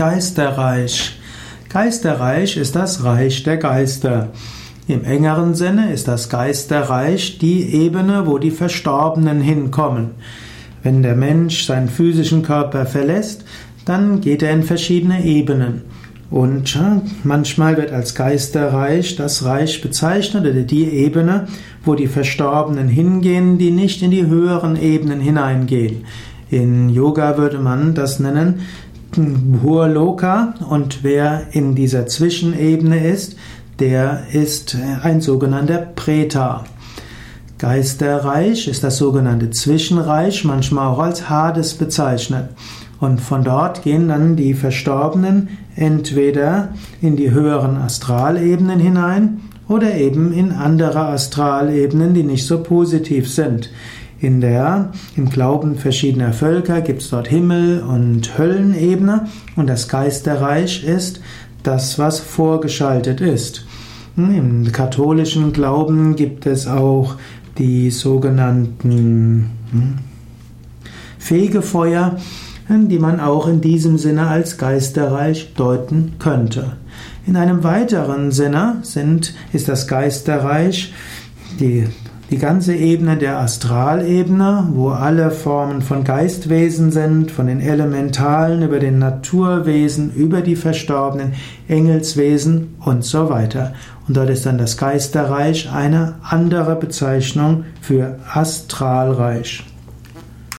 Geisterreich. Geisterreich ist das Reich der Geister. Im engeren Sinne ist das Geisterreich die Ebene, wo die Verstorbenen hinkommen. Wenn der Mensch seinen physischen Körper verlässt, dann geht er in verschiedene Ebenen. Und manchmal wird als Geisterreich das Reich bezeichnet oder die Ebene, wo die Verstorbenen hingehen, die nicht in die höheren Ebenen hineingehen. In Yoga würde man das nennen Bhurloka und wer in dieser Zwischenebene ist, der ist ein sogenannter Preta. Geisterreich ist das sogenannte Zwischenreich, manchmal auch als Hades bezeichnet. Und von dort gehen dann die Verstorbenen entweder in die höheren Astralebenen hinein oder eben in andere Astralebenen, die nicht so positiv sind. In der, im Glauben verschiedener Völker gibt es dort Himmel- und Höllenebene und das Geisterreich ist das, was vorgeschaltet ist. Hm, Im katholischen Glauben gibt es auch die sogenannten hm, Fegefeuer, hm, die man auch in diesem Sinne als Geisterreich deuten könnte. In einem weiteren Sinne sind, ist das Geisterreich die die ganze Ebene der Astralebene, wo alle Formen von Geistwesen sind, von den Elementalen über den Naturwesen, über die Verstorbenen, Engelswesen und so weiter. Und dort ist dann das Geisterreich eine andere Bezeichnung für Astralreich.